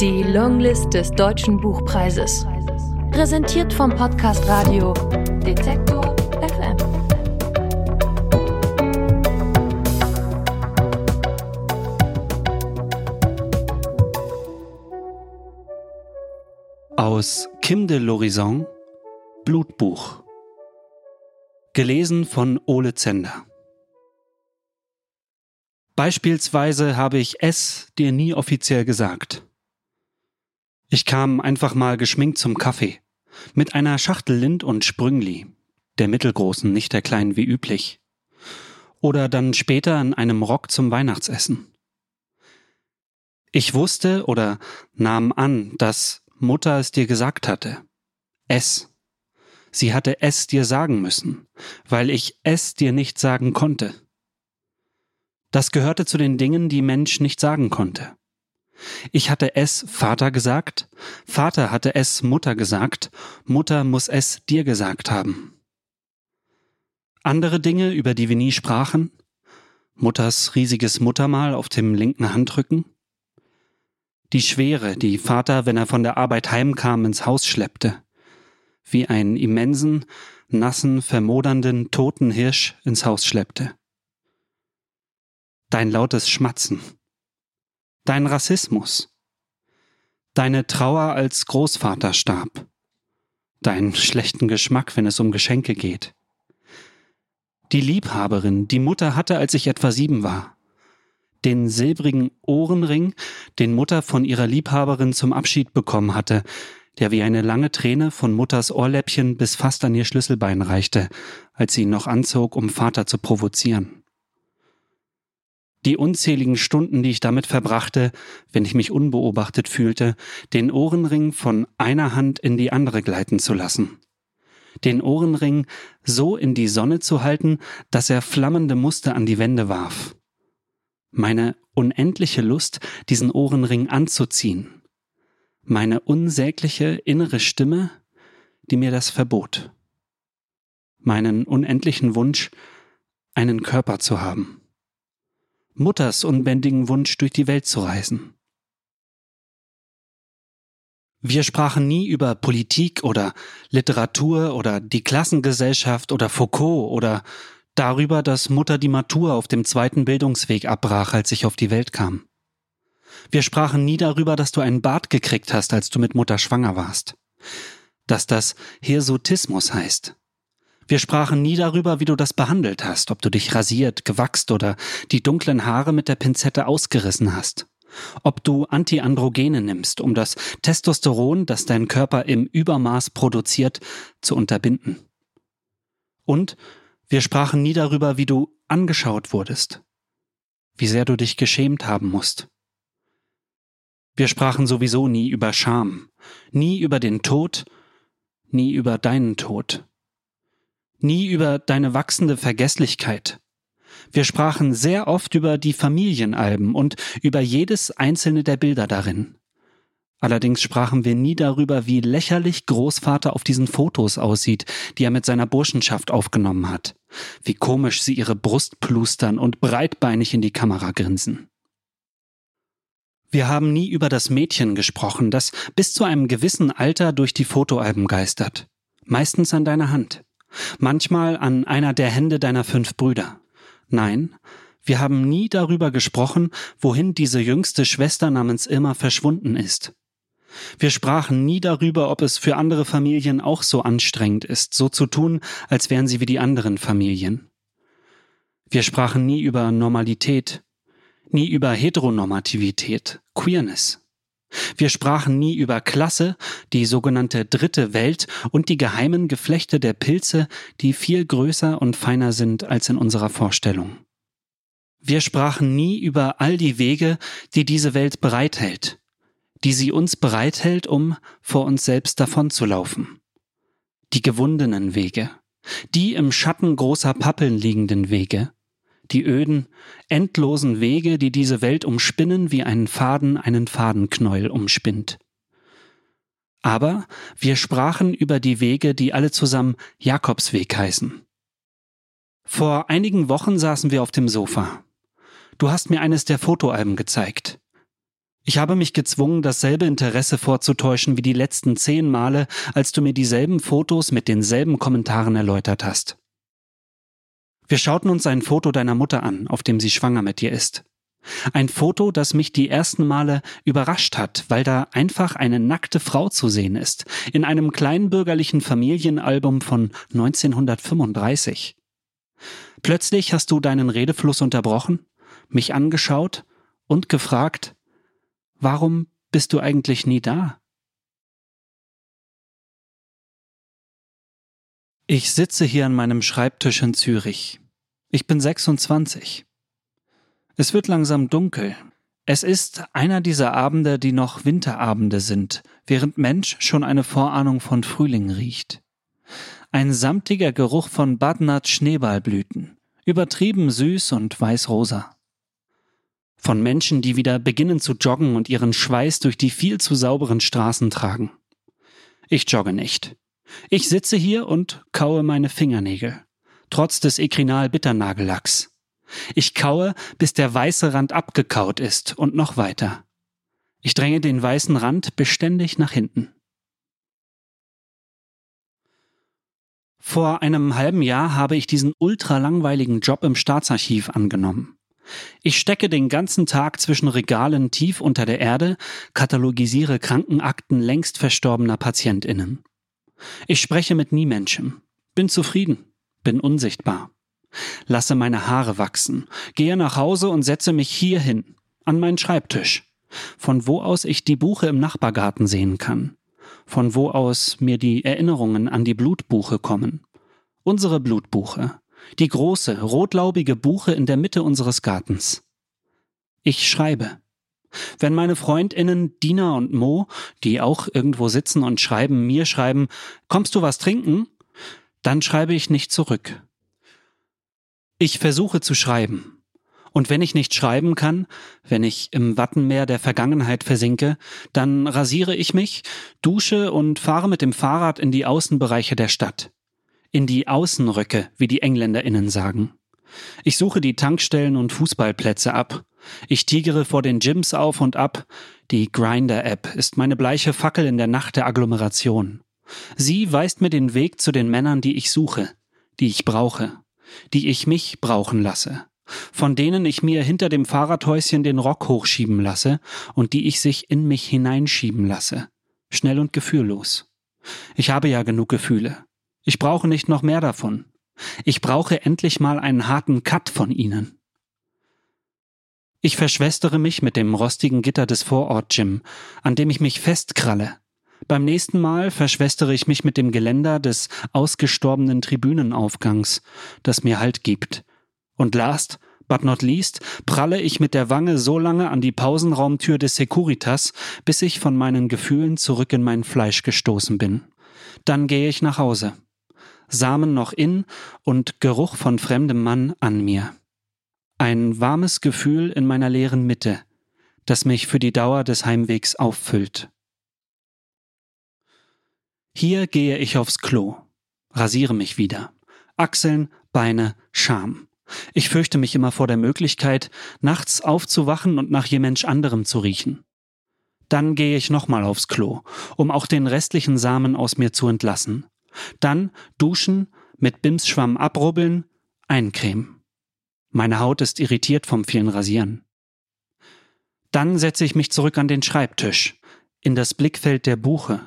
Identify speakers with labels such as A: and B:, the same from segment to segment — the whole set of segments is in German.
A: Die Longlist des Deutschen Buchpreises. Präsentiert vom Podcast Radio Detektor FM.
B: Aus Kim de l'Horizon Blutbuch. Gelesen von Ole Zender. Beispielsweise habe ich es dir nie offiziell gesagt. Ich kam einfach mal geschminkt zum Kaffee. Mit einer Schachtel Lind und Sprüngli. Der mittelgroßen, nicht der kleinen wie üblich. Oder dann später in einem Rock zum Weihnachtsessen. Ich wusste oder nahm an, dass Mutter es dir gesagt hatte. Es. Sie hatte es dir sagen müssen, weil ich es dir nicht sagen konnte. Das gehörte zu den Dingen, die Mensch nicht sagen konnte. Ich hatte es Vater gesagt, Vater hatte es Mutter gesagt, Mutter muss es dir gesagt haben. Andere Dinge, über die wir nie sprachen, Mutters riesiges Muttermal auf dem linken Handrücken, die Schwere, die Vater, wenn er von der Arbeit heimkam, ins Haus schleppte, wie einen immensen, nassen, vermodernden, toten Hirsch ins Haus schleppte. Dein lautes Schmatzen, dein Rassismus, deine Trauer als Großvater starb, deinen schlechten Geschmack, wenn es um Geschenke geht. Die Liebhaberin, die Mutter hatte, als ich etwa sieben war. Den silbrigen Ohrenring, den Mutter von ihrer Liebhaberin zum Abschied bekommen hatte, der wie eine lange Träne von Mutters Ohrläppchen bis fast an ihr Schlüsselbein reichte, als sie ihn noch anzog, um Vater zu provozieren die unzähligen Stunden, die ich damit verbrachte, wenn ich mich unbeobachtet fühlte, den Ohrenring von einer Hand in die andere gleiten zu lassen. Den Ohrenring so in die Sonne zu halten, dass er flammende Muster an die Wände warf. Meine unendliche Lust, diesen Ohrenring anzuziehen. Meine unsägliche innere Stimme, die mir das verbot. Meinen unendlichen Wunsch, einen Körper zu haben. Mutters unbändigen Wunsch, durch die Welt zu reisen. Wir sprachen nie über Politik oder Literatur oder die Klassengesellschaft oder Foucault oder darüber, dass Mutter die Matur auf dem zweiten Bildungsweg abbrach, als ich auf die Welt kam. Wir sprachen nie darüber, dass du einen Bart gekriegt hast, als du mit Mutter schwanger warst. Dass das Hirsutismus heißt. Wir sprachen nie darüber, wie du das behandelt hast, ob du dich rasiert, gewachst oder die dunklen Haare mit der Pinzette ausgerissen hast. Ob du Antiandrogene nimmst, um das Testosteron, das dein Körper im Übermaß produziert, zu unterbinden. Und wir sprachen nie darüber, wie du angeschaut wurdest, wie sehr du dich geschämt haben musst. Wir sprachen sowieso nie über Scham, nie über den Tod, nie über deinen Tod nie über deine wachsende Vergesslichkeit. Wir sprachen sehr oft über die Familienalben und über jedes einzelne der Bilder darin. Allerdings sprachen wir nie darüber, wie lächerlich Großvater auf diesen Fotos aussieht, die er mit seiner Burschenschaft aufgenommen hat, wie komisch sie ihre Brust plustern und breitbeinig in die Kamera grinsen. Wir haben nie über das Mädchen gesprochen, das bis zu einem gewissen Alter durch die Fotoalben geistert, meistens an deiner Hand manchmal an einer der Hände deiner fünf Brüder. Nein, wir haben nie darüber gesprochen, wohin diese jüngste Schwester namens Irma verschwunden ist. Wir sprachen nie darüber, ob es für andere Familien auch so anstrengend ist, so zu tun, als wären sie wie die anderen Familien. Wir sprachen nie über Normalität, nie über Heteronormativität, Queerness. Wir sprachen nie über Klasse, die sogenannte dritte Welt und die geheimen Geflechte der Pilze, die viel größer und feiner sind als in unserer Vorstellung. Wir sprachen nie über all die Wege, die diese Welt bereithält, die sie uns bereithält, um vor uns selbst davonzulaufen. Die gewundenen Wege, die im Schatten großer Pappeln liegenden Wege, die öden, endlosen Wege, die diese Welt umspinnen, wie einen Faden einen Fadenknäuel umspinnt. Aber wir sprachen über die Wege, die alle zusammen Jakobsweg heißen. Vor einigen Wochen saßen wir auf dem Sofa. Du hast mir eines der Fotoalben gezeigt. Ich habe mich gezwungen, dasselbe Interesse vorzutäuschen wie die letzten zehn Male, als du mir dieselben Fotos mit denselben Kommentaren erläutert hast. Wir schauten uns ein Foto deiner Mutter an, auf dem sie schwanger mit dir ist. Ein Foto, das mich die ersten Male überrascht hat, weil da einfach eine nackte Frau zu sehen ist, in einem kleinbürgerlichen Familienalbum von 1935. Plötzlich hast du deinen Redefluss unterbrochen, mich angeschaut und gefragt, Warum bist du eigentlich nie da? Ich sitze hier an meinem Schreibtisch in Zürich. Ich bin 26. Es wird langsam dunkel. Es ist einer dieser Abende, die noch Winterabende sind, während Mensch schon eine Vorahnung von Frühling riecht. Ein samtiger Geruch von Badnat Schneeballblüten, übertrieben süß und weißrosa. Von Menschen, die wieder beginnen zu joggen und ihren Schweiß durch die viel zu sauberen Straßen tragen. Ich jogge nicht. Ich sitze hier und kaue meine Fingernägel. Trotz des Ekrinal Bitternagellacks. Ich kaue, bis der weiße Rand abgekaut ist und noch weiter. Ich dränge den weißen Rand beständig nach hinten. Vor einem halben Jahr habe ich diesen ultralangweiligen Job im Staatsarchiv angenommen. Ich stecke den ganzen Tag zwischen Regalen tief unter der Erde, katalogisiere Krankenakten längst verstorbener PatientInnen. Ich spreche mit Niemenschem, bin zufrieden, bin unsichtbar. Lasse meine Haare wachsen, gehe nach Hause und setze mich hier hin, an meinen Schreibtisch, von wo aus ich die Buche im Nachbargarten sehen kann, von wo aus mir die Erinnerungen an die Blutbuche kommen. Unsere Blutbuche, die große, rotlaubige Buche in der Mitte unseres Gartens. Ich schreibe. Wenn meine Freundinnen Dina und Mo, die auch irgendwo sitzen und schreiben, mir schreiben, kommst du was trinken? Dann schreibe ich nicht zurück. Ich versuche zu schreiben. Und wenn ich nicht schreiben kann, wenn ich im Wattenmeer der Vergangenheit versinke, dann rasiere ich mich, dusche und fahre mit dem Fahrrad in die Außenbereiche der Stadt in die Außenröcke, wie die EngländerInnen sagen. Ich suche die Tankstellen und Fußballplätze ab. Ich tigere vor den Gyms auf und ab. Die Grinder-App ist meine bleiche Fackel in der Nacht der Agglomeration. Sie weist mir den Weg zu den Männern, die ich suche, die ich brauche, die ich mich brauchen lasse, von denen ich mir hinter dem Fahrradhäuschen den Rock hochschieben lasse und die ich sich in mich hineinschieben lasse, schnell und gefühllos. Ich habe ja genug Gefühle. Ich brauche nicht noch mehr davon. Ich brauche endlich mal einen harten Cut von ihnen. Ich verschwestere mich mit dem rostigen Gitter des Vorort-Gym, an dem ich mich festkralle. Beim nächsten Mal verschwestere ich mich mit dem Geländer des ausgestorbenen Tribünenaufgangs, das mir Halt gibt. Und last, but not least, pralle ich mit der Wange so lange an die Pausenraumtür des Securitas, bis ich von meinen Gefühlen zurück in mein Fleisch gestoßen bin. Dann gehe ich nach Hause. Samen noch in und Geruch von fremdem Mann an mir. Ein warmes Gefühl in meiner leeren Mitte, das mich für die Dauer des Heimwegs auffüllt. Hier gehe ich aufs Klo, rasiere mich wieder. Achseln, Beine, Scham. Ich fürchte mich immer vor der Möglichkeit, nachts aufzuwachen und nach je Mensch anderem zu riechen. Dann gehe ich nochmal aufs Klo, um auch den restlichen Samen aus mir zu entlassen. Dann duschen, mit Bimsschwamm abrubbeln, eincremen. Meine Haut ist irritiert vom vielen Rasieren. Dann setze ich mich zurück an den Schreibtisch, in das Blickfeld der Buche.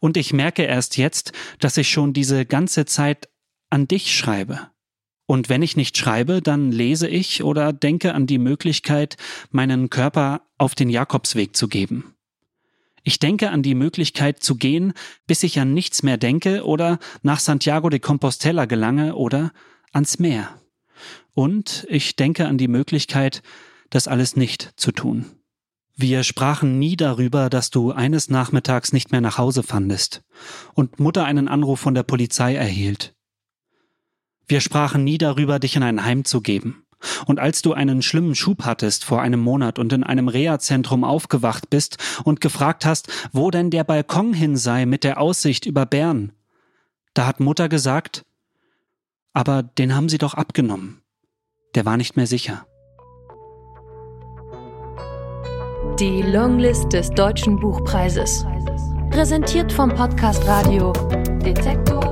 B: Und ich merke erst jetzt, dass ich schon diese ganze Zeit an dich schreibe. Und wenn ich nicht schreibe, dann lese ich oder denke an die Möglichkeit, meinen Körper auf den Jakobsweg zu geben. Ich denke an die Möglichkeit zu gehen, bis ich an nichts mehr denke oder nach Santiago de Compostela gelange oder ans Meer. Und ich denke an die Möglichkeit, das alles nicht zu tun. Wir sprachen nie darüber, dass du eines Nachmittags nicht mehr nach Hause fandest und Mutter einen Anruf von der Polizei erhielt. Wir sprachen nie darüber, dich in ein Heim zu geben. Und als du einen schlimmen Schub hattest vor einem Monat und in einem Reha-Zentrum aufgewacht bist und gefragt hast, wo denn der Balkon hin sei mit der Aussicht über Bern, da hat Mutter gesagt, aber den haben sie doch abgenommen. Der war nicht mehr sicher.
A: Die Longlist des Deutschen Buchpreises. Präsentiert vom Podcast Radio Detektor